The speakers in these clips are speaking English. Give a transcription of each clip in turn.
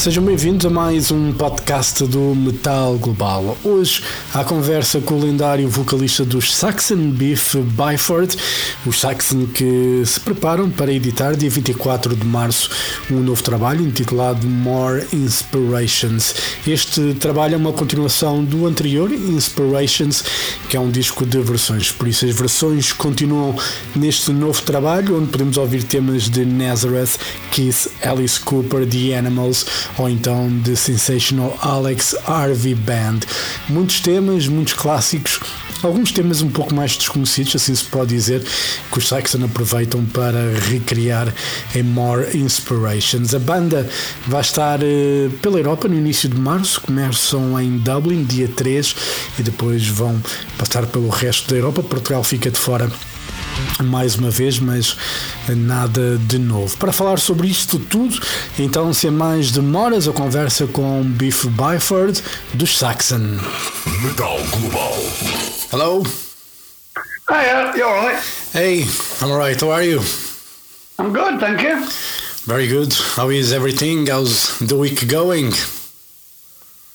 Sejam bem-vindos a mais um podcast do Metal Global. Hoje, a conversa com o lendário vocalista dos Saxon Beef Byford, os Saxon que se preparam para editar dia 24 de março um novo trabalho intitulado More Inspirations. Este trabalho é uma continuação do anterior, Inspirations, que é um disco de versões, por isso as versões continuam neste novo trabalho, onde podemos ouvir temas de Nazareth, Kiss, Alice Cooper, The Animals ou então The Sensational Alex Harvey Band. Muitos temas, muitos clássicos, alguns temas um pouco mais desconhecidos, assim se pode dizer, que os Saxon aproveitam para recriar em More Inspirations. A banda vai estar uh, pela Europa no início de março, começam em Dublin, dia 3, e depois vão passar pelo resto da Europa. Portugal fica de fora mais uma vez, mas nada de novo. Para falar sobre isto tudo, então, sem mais demoras, a conversa com Biff Byford dos Saxon. Metal Global. Hello. Hiya, you alright? Hey, I'm alright. How are you? I'm good, thank you. Very good. How is everything? How's the week going?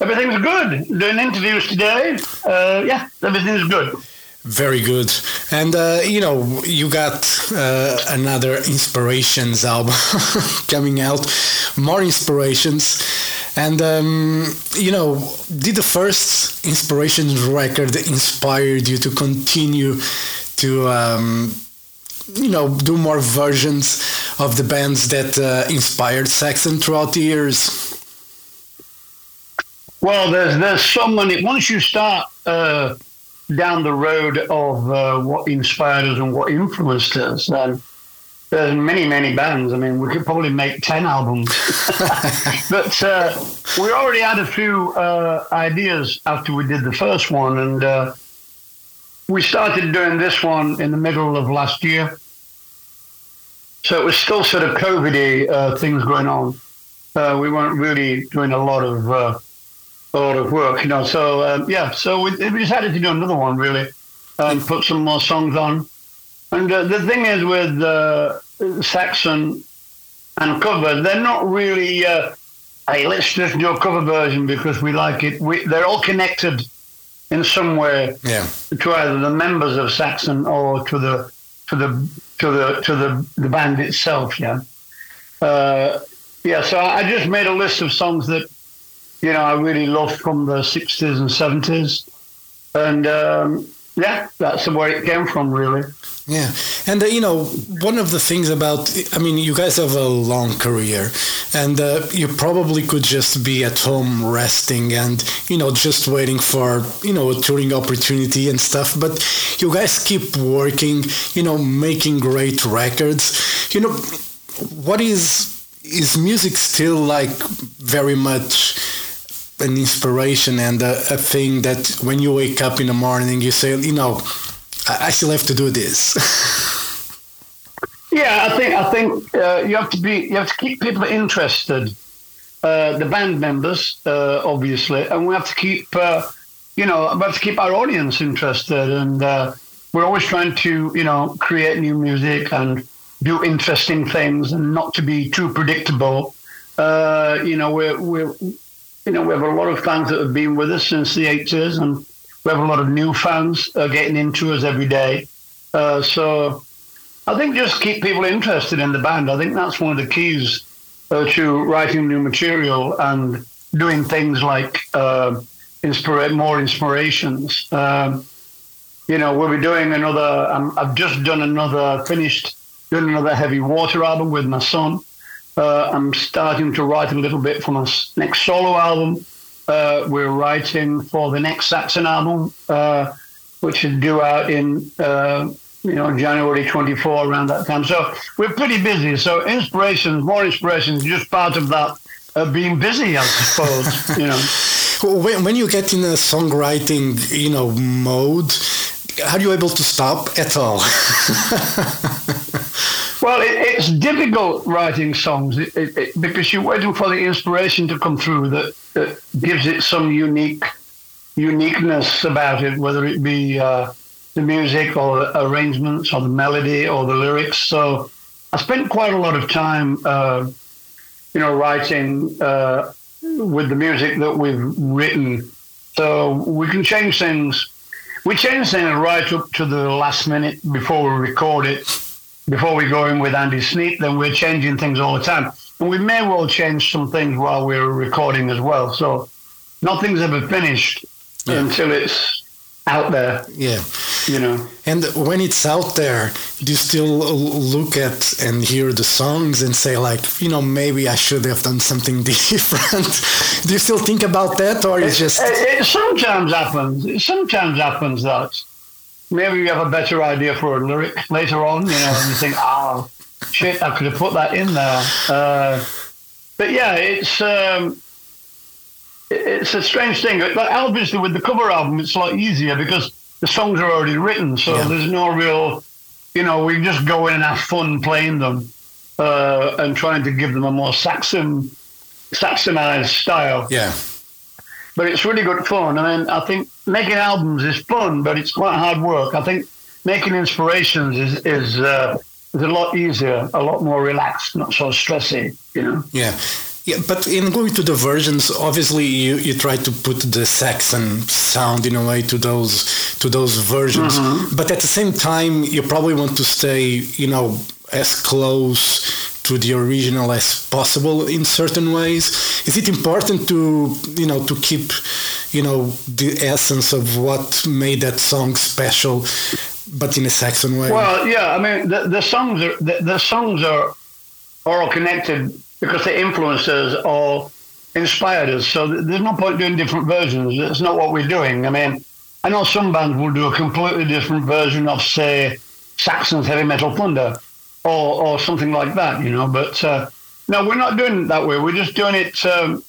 Everything's good. Doing interviews today. Uh, yeah, everything's good. Very good. And, uh, you know, you got uh, another Inspirations album coming out, more Inspirations. And, um, you know, did the first Inspirations record inspired you to continue to, um, you know, do more versions of the bands that uh, inspired Saxon throughout the years? Well, there's there's so many. Once you start uh, down the road of uh, what inspired us and what influenced us, then there's many, many bands. I mean, we could probably make 10 albums. but uh, we already had a few uh, ideas after we did the first one, and uh, we started doing this one in the middle of last year. So it was still sort of COVID uh, things going on. Uh, we weren't really doing a lot of uh, a lot of work, you know. So um, yeah, so we, we decided to do another one really, and put some more songs on. And uh, the thing is with uh, Saxon and cover, they're not really. Uh, hey, let's just do a cover version because we like it. We, they're all connected in some way Yeah. to either the members of Saxon or to the to the to the to the, the band itself. Yeah, uh, yeah. So I just made a list of songs that you know I really loved from the '60s and '70s, and um, yeah, that's where it came from, really. Yeah, and uh, you know one of the things about I mean you guys have a long career, and uh, you probably could just be at home resting and you know just waiting for you know a touring opportunity and stuff. But you guys keep working, you know, making great records. You know, what is is music still like very much an inspiration and a, a thing that when you wake up in the morning you say you know I I still have to do this. Yeah, I think I think uh, you have to be you have to keep people interested, uh, the band members, uh, obviously, and we have to keep uh, you know we have to keep our audience interested, and uh, we're always trying to you know create new music and do interesting things, and not to be too predictable. Uh, you know, we're we're you know we have a lot of fans that have been with us since the eighties, and we have a lot of new fans uh, getting into us every day. Uh, so. I think just keep people interested in the band. I think that's one of the keys uh, to writing new material and doing things like uh, inspire more inspirations. Um, you know, we'll be doing another. Um, I've just done another, finished doing another Heavy Water album with my son. Uh, I'm starting to write a little bit for my next solo album. Uh, we're writing for the next Saxon album, uh, which is due out in uh, you know January 24 around that time. So we're pretty busy. So inspirations, more inspirations, just part of that uh, being busy, I suppose. you know. when, when you get in a songwriting, you know, mode, are you able to stop at all? Well, it, it's difficult writing songs it, it, because you're waiting for the inspiration to come through that, that gives it some unique uniqueness about it, whether it be uh, the music or the arrangements or the melody or the lyrics. So I spent quite a lot of time, uh, you know, writing uh, with the music that we've written. So we can change things. We change things right up to the last minute before we record it, before we go in with Andy Sneap. Then we're changing things all the time, and we may well change some things while we're recording as well. So nothing's ever finished yeah. until it's out there. Yeah. You know. And when it's out there, do you still look at and hear the songs and say like, you know, maybe I should have done something different? do you still think about that, or it's just? It, it sometimes happens. It sometimes happens that maybe you have a better idea for a lyric later on, you know, and you think, oh, shit, I could have put that in there. Uh, but yeah, it's. Um, it's a strange thing. Like obviously, with the cover album, it's a lot easier because the songs are already written, so yeah. there's no real, you know, we just go in and have fun playing them uh, and trying to give them a more Saxon, Saxonized style. Yeah. But it's really good fun. I mean, I think making albums is fun, but it's quite hard work. I think making inspirations is is, uh, is a lot easier, a lot more relaxed, not so stressy. You know. Yeah. Yeah, but in going to the versions, obviously you, you try to put the Saxon sound in a way to those to those versions. Mm-hmm. But at the same time, you probably want to stay, you know, as close to the original as possible in certain ways. Is it important to you know to keep you know the essence of what made that song special, but in a Saxon way? Well, yeah, I mean the, the songs are the, the songs are are all connected because the influencers all inspired us. So there's no point doing different versions. It's not what we're doing. I mean, I know some bands will do a completely different version of, say, Saxon's Heavy Metal Thunder or, or something like that, you know. But uh, no, we're not doing it that way. We're just doing it, um,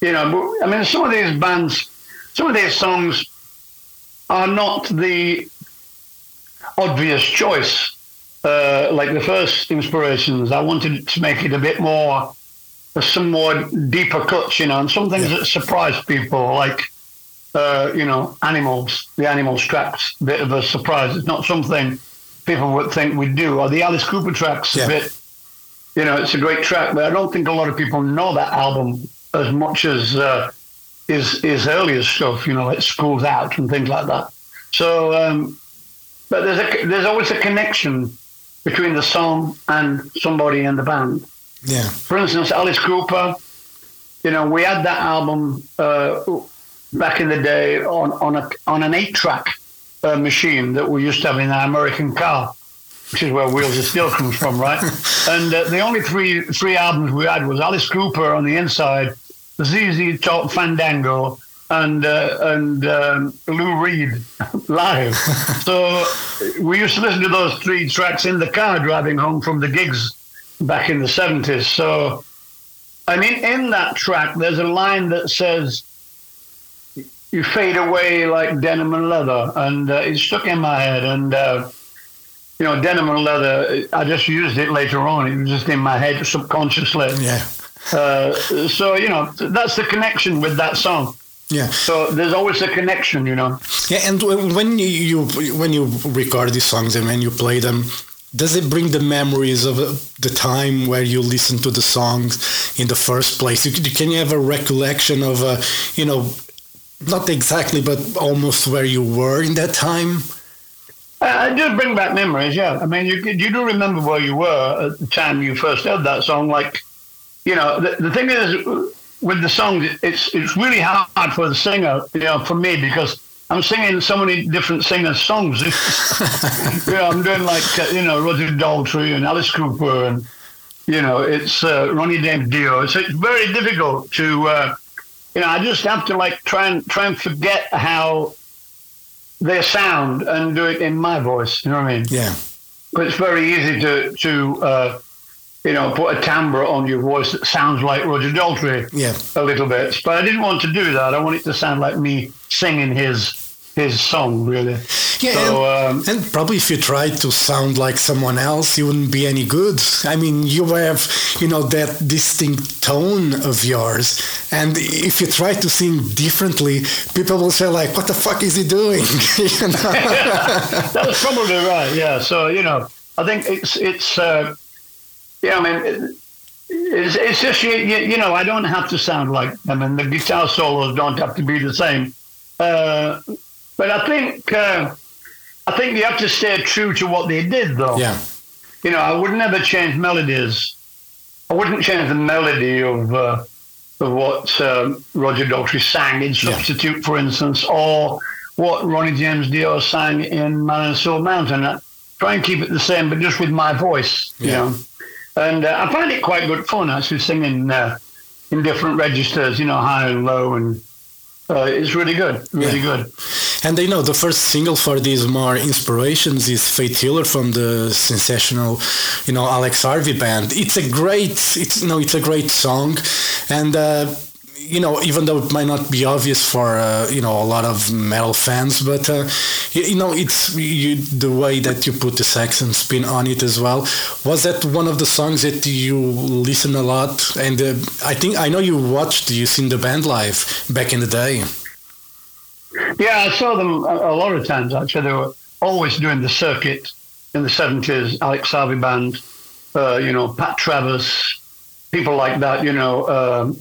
you know. I mean, some of these bands, some of these songs are not the obvious choice uh, like the first inspirations, I wanted to make it a bit more, some more deeper cuts, you know, and some things yeah. that surprise people, like, uh, you know, animals, the animals tracks, a bit of a surprise. It's not something people would think we'd do. Or the Alice Cooper tracks, yeah. a bit, you know, it's a great track, but I don't think a lot of people know that album as much as uh, his, his earlier stuff, you know, like Schools Out and things like that. So, um, but there's a, there's always a connection between the song and somebody in the band. Yeah. For instance, Alice Cooper, you know, we had that album uh, back in the day on, on, a, on an eight track uh, machine that we used to have in our American car, which is where Wheels of Steel comes from, right? and uh, the only three three albums we had was Alice Cooper on the inside, ZZ Top Fandango, and uh, and um, Lou Reed live. so we used to listen to those three tracks in the car driving home from the gigs back in the seventies. So, I mean, in that track, there's a line that says, "You fade away like denim and leather," and uh, it stuck in my head. And uh, you know, denim and leather. I just used it later on. It was just in my head subconsciously. Yeah. Uh, so you know, that's the connection with that song. Yeah. So there's always a connection, you know. Yeah, and when you when you record these songs and when you play them, does it bring the memories of uh, the time where you listened to the songs in the first place? Can you have a recollection of, uh, you know, not exactly, but almost where you were in that time? Uh, it does bring back memories, yeah. I mean, you you do remember where you were at the time you first heard that song. Like, you know, the, the thing is, with the songs, it's it's really hard for the singer, you know, for me because I'm singing so many different singers' songs. you know, I'm doing like uh, you know Roger Daltrey and Alice Cooper and you know it's uh, Ronnie James Dio. So it's very difficult to uh, you know I just have to like try and try and forget how they sound and do it in my voice. You know what I mean? Yeah. But it's very easy to to uh, you know, put a timbre on your voice that sounds like Roger Daltrey yeah. a little bit. But I didn't want to do that. I want it to sound like me singing his his song, really. Yeah, So, and, um, and probably if you tried to sound like someone else, you wouldn't be any good. I mean, you have, you know, that distinct tone of yours, and if you try to sing differently, people will say like, "What the fuck is he doing?" you know? That's probably right. Yeah. So you know, I think it's it's uh, yeah. I mean, it, it's, it's just you, you, you know, I don't have to sound like them, and the guitar solos don't have to be the same. Uh, but I think uh, I think you have to stay true to what they did, though. yeah, You know, I would never change melodies. I wouldn't change the melody of uh, of what um, Roger Daltrey sang in Substitute, for instance, or what Ronnie James Dio sang in Man and Soul Mountain. I try and keep it the same, but just with my voice, you Yeah. know. And uh, I find it quite good fun actually singing uh, in different registers, you know, high and low, and uh, it's really good, really Yeah. good. And they know the first single for these more inspirations is "Faith Healer" from the sensational, you know, Alex Harvey band. It's a great, it's no, it's a great song, and. Uh, you know, even though it might not be obvious for uh, you know a lot of metal fans, but uh, you, you know it's you, the way that you put the Saxon spin on it as well. Was that one of the songs that you listen a lot? And uh, I think I know you watched, you seen the band live back in the day. Yeah, I saw them a, lot of times. Actually, they were always doing the circuit in the seventies. Alex Harvey band, uh, you know, Pat Travers, people like that. You know, um,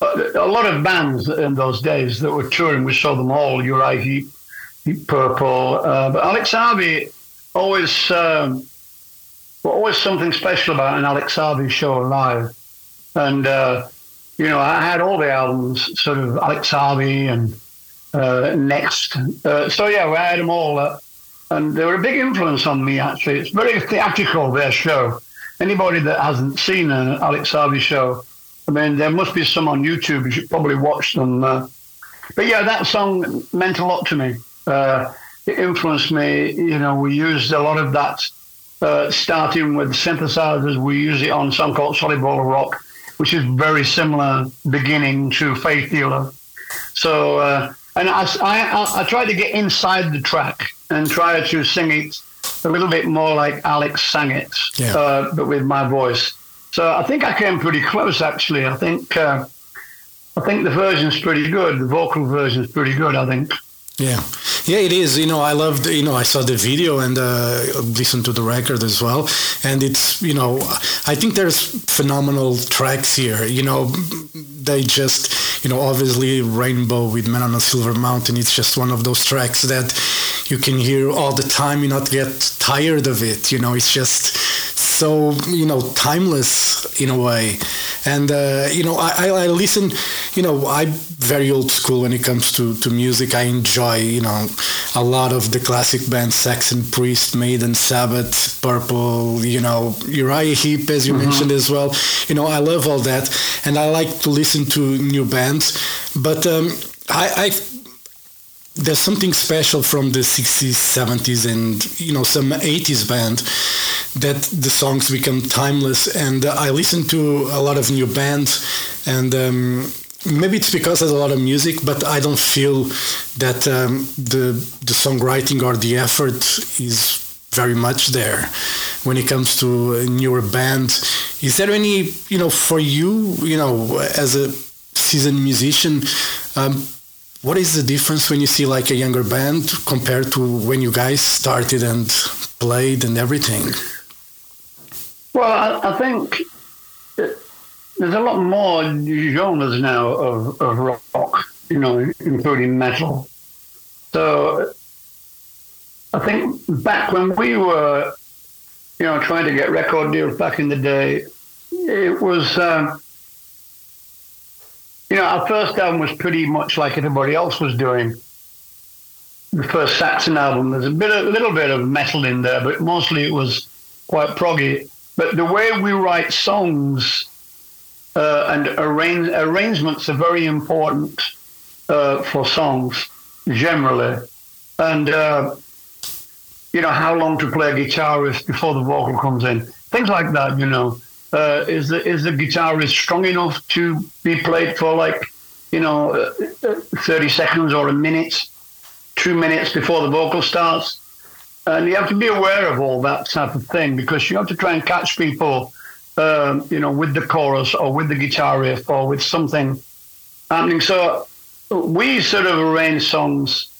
a lot of bands in those days that were touring. We saw them all. Uriah Heep, Purple, uh, but Alex Harvey always, um, always something special about an Alex Harvey show live, and. Uh, you know, I had all the albums, sort of Alex Harvey and uh, next. Uh, so yeah, we had them all, uh, and they were a big influence on me. Actually, it's very theatrical their show. Anybody that hasn't seen an Alex Harvey show, I mean, there must be some on YouTube. You should probably watch them. Uh, but yeah, that song meant a lot to me. Uh, it influenced me. You know, we used a lot of that, starting with synthesizers. We use it on a song called Solid Ball of Rock, which is very similar beginning to Faith Healer. So, and I, I, I try to get inside the track and try to sing it a little bit more like Alex sang it, Yeah. uh, but with my voice. So I think I came pretty close, actually. I think uh, I think the version's pretty good. The vocal version's pretty good, I think. Yeah, yeah, it is. You know, I loved. You know, I saw the video and uh, listened to the record as well, and it's. You know, I think there's phenomenal tracks here. You know, they just. You know, obviously, Rainbow with Man on a Silver Mountain. It's just one of those tracks that you can hear all the time. You not get tired of it. You know, it's just so you know timeless in a way. And uh, you know I, I, listen you know i'm very old school when it comes to, to music. I enjoy you know a lot of the classic bands saxon priest maiden sabbath purple you know uriah heep as you mentioned as well. You know i love all that. And i like to listen to new bands. But um, I, I there's something special from the 60s 70s and you know some 80s band that the songs become timeless. And uh, i listen to a lot of new bands. And um, maybe it's because there's a lot of music but i don't feel that um, the the songwriting or the effort is very much there when it comes to a newer band. Is there any you know for you you know as a seasoned musician um, what is the difference when you see like a younger band compared to when you guys started and played and everything? Well, I, I think there's a lot more genres now of, of rock, you know, including metal. So I think back when we were, you know, trying to get record deals back in the day, it was, um, you know, our first album was pretty much like everybody else was doing. The first Saxon album, there's a bit, a little bit of metal in there, but mostly it was quite proggy. But the way we write songs uh, and arrange, arrangements are very important uh, for songs generally. And, uh, you know, how long to play a guitarist before the vocal comes in. Things like that, you know. Uh, is, the, is the guitarist strong enough to be played for like, you know, uh, 30 seconds or a minute? two minutes before the vocal starts. And you have to be aware of all that type of thing because you have to try and catch people, um, you know, with the chorus or with the guitar riff or with something happening. So we sort of arrange songs.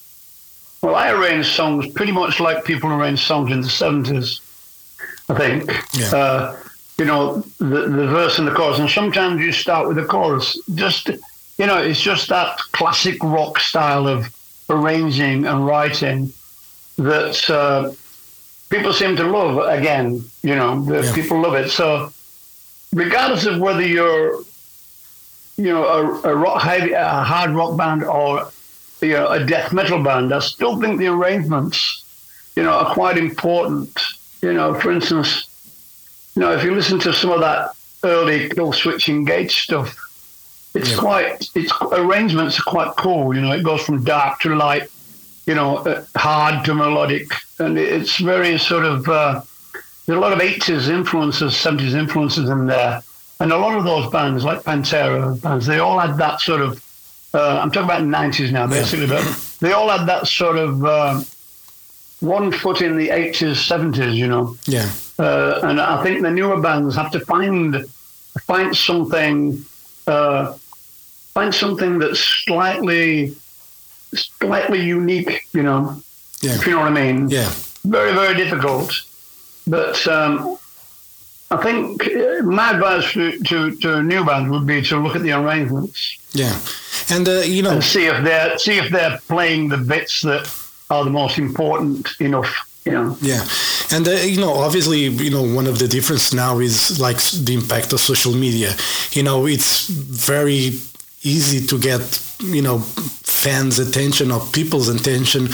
Well, I arrange songs pretty much like people arrange songs in the 70s, I think. Yeah. Uh, you know, the, the verse and the chorus. And sometimes you start with the chorus. Just, you know, it's just that classic rock style of arranging and writing that uh, people seem to love again. You know, the Yeah. people love it. So, regardless of whether you're, you know, a, a rock heavy, a hard rock band or you know a death metal band, I still think the arrangements, you know, are quite important. You know, for instance, you know, if you listen to some of that early Killswitch Engage stuff, it's Yeah. quite its arrangements are quite cool. You know, it goes from dark to light, you know, uh, hard to melodic, and it's very sort of uh, there's a lot of 80s influences, 70s influences in there, and a lot of those bands like Pantera bands, they all had that sort of. Uh, I'm talking about 90s now, basically, but they all had that sort of uh, one foot in the 80s, 70s. You know. Yeah. Uh, and I think the newer bands have to find find something uh, find something that's slightly slightly unique. You know, Yeah. if you know what I mean. Yeah. Very very difficult, but um, I think uh, my advice to, to to a new band would be to look at the arrangements Yeah. And uh, you know, and see if they're see if they're playing the bits that are the most important enough. You know. Yeah, and uh, you know, obviously, you know, one of the difference now is like the impact of social media. You know, it's very easy to get you know fans' attention or people's attention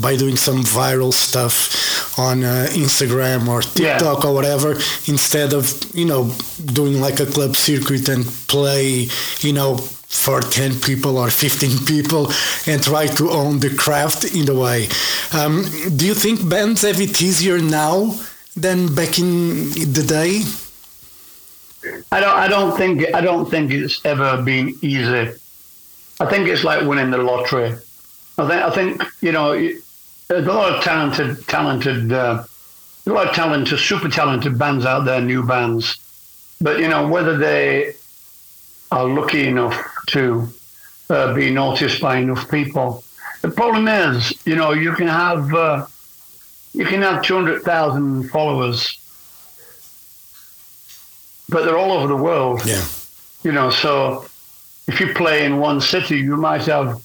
by doing some viral stuff on uh, Instagram or Yeah. TikTok or whatever, instead of you know doing like a club circuit and play, you know. For 10 people or 15 people, and try to own the craft in a way. Um, do you think bands have it easier now than back in the day? I don't. I don't think. I don't think it's ever been easy. I think it's like winning the lottery. I think. I think you know. There's a lot of talented, talented, uh, a lot of talented, super talented bands out there, new bands. But you know whether they are lucky enough to uh, be noticed by enough people. The problem is, you know, you can have uh, you can have two hundred thousand followers, but they're all over the world. Yeah, you know so if you play in one city you might have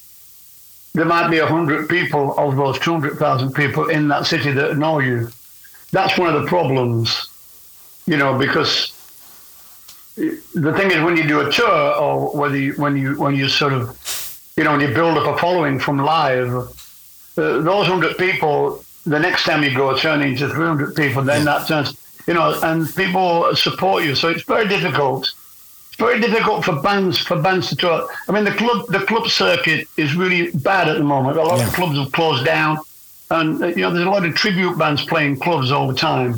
there might be 100 people of those 200,000 people in that city that know you. That's one of the problems you know because the thing is when you do a tour or whether you, when you when you sort of you know when you build up a following from live uh, those 100 people the next time you go turn into 300 people then that turns you know and people support you so it's very difficult it's very difficult for bands for bands to tour. I mean, the club the club circuit is really bad at the moment. A lot Yeah. of clubs have closed down, and uh, you know there's a lot of tribute bands playing clubs all the time.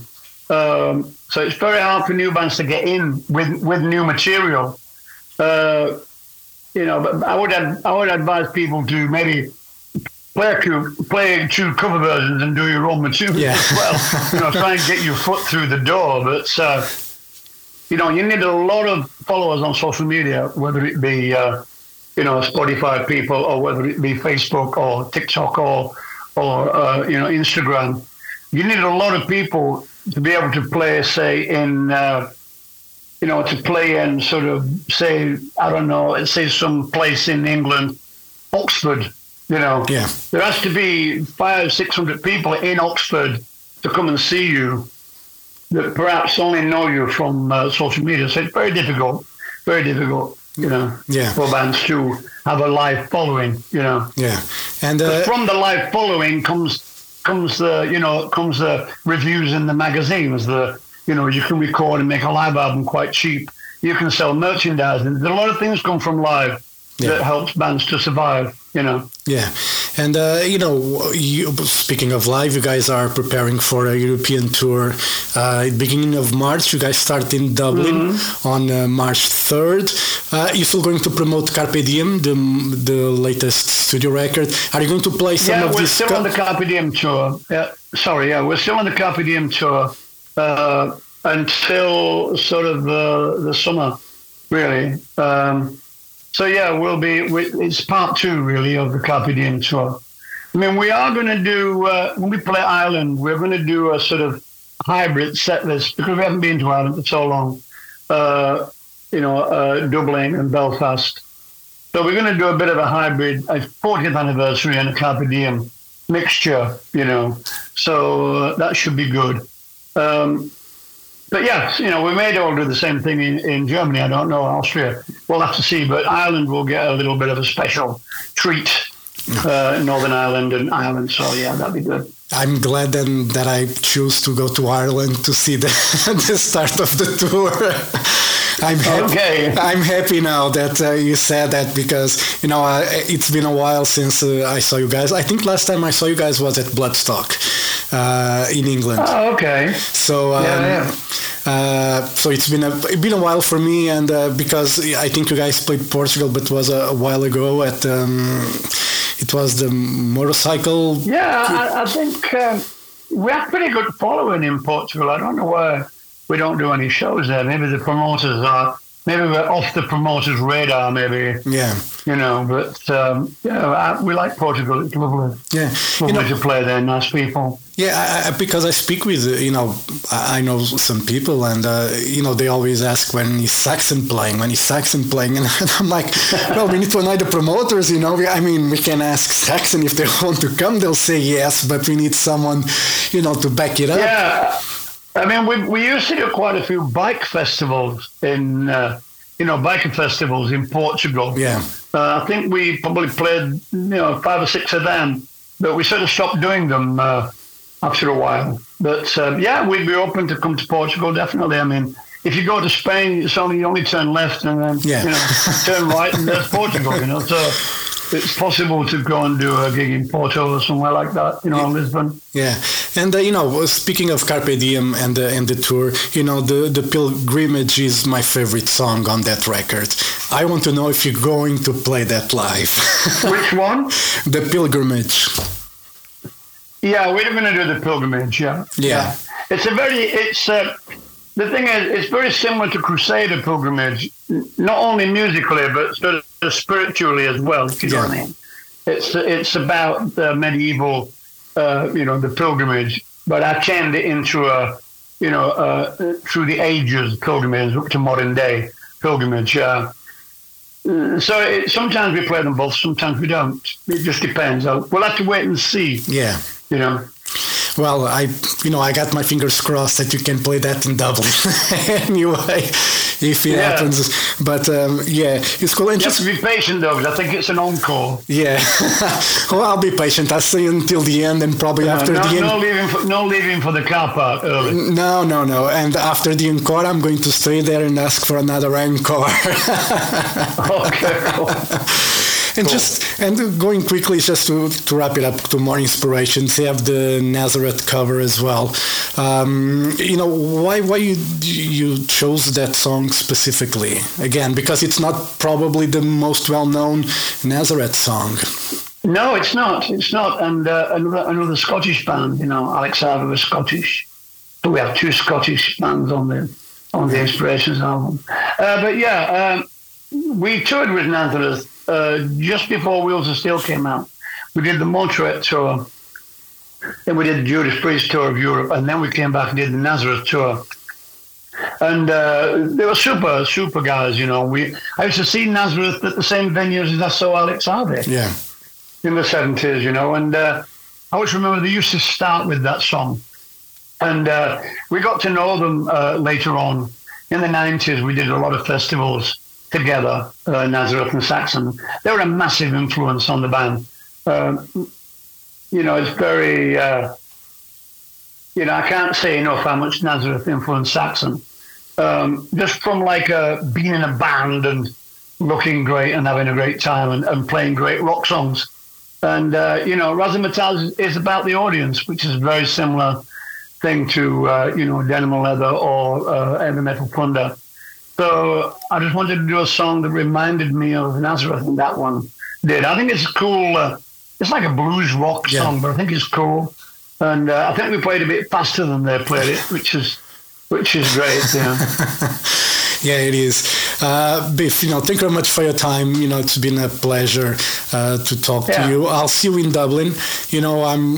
Um, so it's very hard for new bands to get in with with new material. Uh, you know, but I would I would advise people to maybe play few, play two cover versions and do your own material Yeah. as well. you know, try and get your foot through the door. But uh, you know, you need a lot of followers on social media, whether it be, uh, you know, Spotify people or whether it be Facebook or TikTok or, or uh, you know, Instagram. You need a lot of people to be able to play, say, in, uh, you know, to play in sort of, say, I don't know, say some place in England, Oxford, you know. yeah, There has to be five, six hundred people in Oxford to come and see you that perhaps only know you from uh, social media. So it's very difficult, very difficult, you know, Yeah. for bands to have a live following, you know. yeah. And uh, From the live following comes comes the you know comes the reviews in the magazines. The you know you can record and make a live album quite cheap. You can sell merchandise, and a lot of things come from live Yeah. that helps bands to survive. You know. Yeah, and uh, you know, you, speaking of live, you guys are preparing for a European tour. Uh, beginning of March, you guys start in Dublin Mm-hmm. on uh, March third. Uh, you're still going to promote Carpe Diem, the the latest studio record. Are you going to play some yeah, of we're these? still on the Carpe Diem tour. Yeah, sorry, yeah, we're still on the Carpe Diem tour uh, until sort of uh, the summer, really. Um, so yeah, we'll be. We, it's part two, really, of the Carpe Diem tour. I mean, we are going to do uh, when we play Ireland. We're going to do a sort of hybrid set list because we haven't been to Ireland for so long. Uh, you know, uh, Dublin and Belfast. So we're going to do a bit of a hybrid, a 40th anniversary and a Carpe Diem mixture, you know. So uh, that should be good. Um, but yes, you know, we may all do the same thing in, in Germany. I don't know, Austria. We'll have to see. But Ireland will get a little bit of a special treat. Uh, Northern Ireland and Ireland. So yeah, that'd be good. I'm glad then that I choose to go to Ireland to see the, the start of the tour. I'm happy. Okay. I'm happy now that uh, you said that because you know uh, it's been a while since uh, I saw you guys. I think last time I saw you guys was at Bloodstock uh, in England. Oh, okay. So um, Yeah, yeah. Uh, so it's been a it's been a while for me, and uh, because I think you guys played Portugal, but it was a, a while ago at um, it was the motorcycle. Yeah, I, I think uh, we have pretty good following in Portugal. I don't know why we don't do any shows there. Maybe the promoters are. Maybe we're off the promoters' radar. Maybe Yeah, you know. But um, yeah, we like Portugal. It's lovely. yeah. Lovely You know, to play there. Nice people. Yeah, I, because I speak with, you know, I I know some people and, uh, you know, they always ask when is Saxon playing, when is Saxon playing. And I'm like, well, we need to annoy the promoters, you know. We, I mean, we can ask Saxon if they want to come, they'll say yes, but we need someone, you know, to back it up. Yeah, I mean, we we used to do quite a few bike festivals in, uh, you know, biker festivals in Portugal. Yeah. Uh, I think we probably played, you know, five or six of them, but we sort of stopped doing them uh, after a while. But um, yeah, we'd be open to come to Portugal, definitely. I mean, if you go to Spain, it's only you only turn left and then Yeah. you know turn right, and there's Portugal. You know, so it's possible to go and do a gig in Porto or somewhere like that. You know, Lisbon. Yeah, and uh, you know, speaking of Carpe Diem and the and the tour, you know, the the Pilgrimage is my favorite song on that record. I want to know if you're going to play that live. Which one? the Pilgrimage. Yeah, we're going to do the pilgrimage. Yeah, Yeah. It's a very. It's uh, the thing is, it's very similar to Crusader pilgrimage, not only musically but sort of spiritually as well. If you know what I mean. It's it's about the medieval, uh, you know, the pilgrimage, but I turned it into a, you know, uh, through the ages pilgrimage up to modern day pilgrimage. Uh, uh, so it, sometimes we play them both, sometimes we don't. It just depends. Uh, We'll have to wait and see. Yeah. You know. Well, I, you know, I got my fingers crossed that you can play that in Dublin anyway, if it Yeah. happens. But um, yeah, it's cool. And You just be patient though, I think it's an encore. yeah, well, I'll be patient. I'll stay until the end, and probably after no, the end. no leaving, for, no leaving for the car park early. No, no, no. And after the encore, I'm going to stay there and ask for another encore. okay, cool. and just and going quickly, just to, to wrap it up to more inspirations, you have the Nazareth cover as well. Um, you know why why you you chose that song specifically? Again, because it's not probably the most well known Nazareth song. No, it's not. It's not. And uh, another, another Scottish band, you know, Alex Harvey was Scottish. So we have two Scottish bands on the on the Inspirations album. Uh, but yeah, um, we toured with Nazareth uh, just before Wheels of Steel came out. We did the Motorhead tour. Then we did the Judas Priest tour of Europe, and then we came back and did the Nazareth tour. And uh, they were super, super guys, you know. We I used to see Nazareth at the same venues as I saw Alex Harvey Yeah, in the seventies, you know, and uh, I always remember they used to start with that song, and uh, we got to know them uh, later on in the nineties. We did a lot of festivals together, uh, Nazareth and Saxon. They were a massive influence on the band. Um, you know, it's very, uh, you know, I can't say enough how much Nazareth influenced Saxon. Um, just from like uh, being in a band and looking great and having a great time and, and playing great rock songs. And, uh, you know, Razamanaz is about the audience, which is a very similar thing to, uh, you know, Denim and Leather or uh, Heavy Metal Thunder. So I just wanted to do a song that reminded me of Nazareth, and that one did. I think it's cool. Uh, it's like a blues rock Yeah. song, but I think it's cool. And uh, I think we played a bit faster than they played it, which is which is great. Yeah. Yeah, it is. Uh, Biff, you know, thank you very much for your time. You know, it's been a pleasure uh, to talk Yeah. to you. I'll see you in Dublin. You know, I'm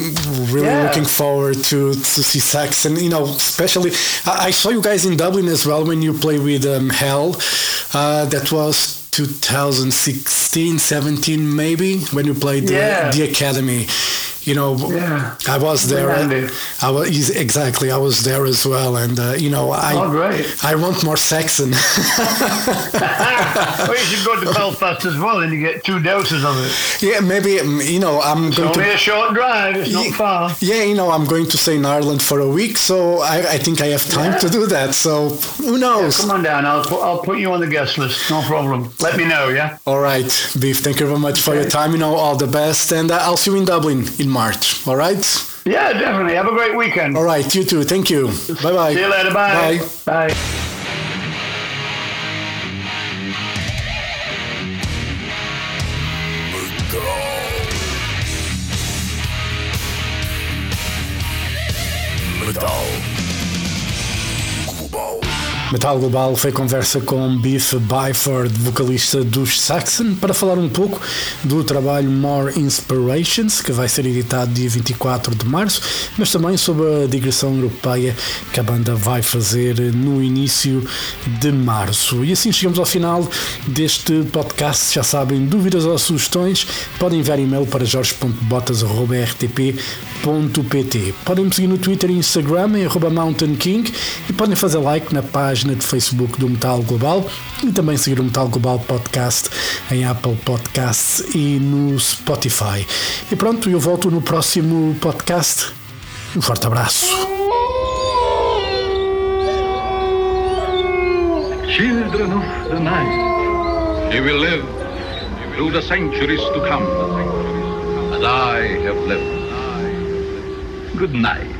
really Yeah. looking forward to to see Saxon. You know, especially I, I saw you guys in Dublin as well when you played with um, Hell. Uh, that was 2016, 17, maybe when you played Yeah. the, the Academy. You know, Yeah. I was there. Randy. I was exactly. I was there as well, and uh, you know, I Oh, great. I want more Saxon. well, you should go to Belfast as well, and you get two doses of it. yeah, maybe um, you know I'm It's going only to. a short drive. It's not far. Yeah, you know, I'm going to stay in Ireland for a week, so I, I think I have time Yeah. to do that. So who knows? Come on down. I'll put, I'll put you on the guest list. No problem. Let me know. Yeah. All right, Biff. Thank you very much for your time. You know, all the best, and uh, I'll see you in Dublin in March. All right. Yeah, definitely. Have a great weekend. All right. You too. Thank you. Bye bye. See you later. Bye. Bye. Bye. Metal Global foi conversa com Biff Byford, vocalista dos Saxon, para falar um pouco do trabalho More Inspirations, que vai ser editado dia 24 de março, mas também sobre a digressão europeia que a banda vai fazer no início de março. E assim chegamos ao final deste podcast. Já sabem, dúvidas ou sugestões, podem enviar e-mail para jorge.botas.rtp.pt. Podem me seguir no Twitter e Instagram em Mountain King e podem fazer like na página de Facebook do Metal Global e também seguir o Metal Global Podcast em Apple Podcasts e no Spotify. E pronto, eu volto no próximo podcast. Um forte abraço. Children of the night, you will live through the centuries to come, as I have lived. Good night.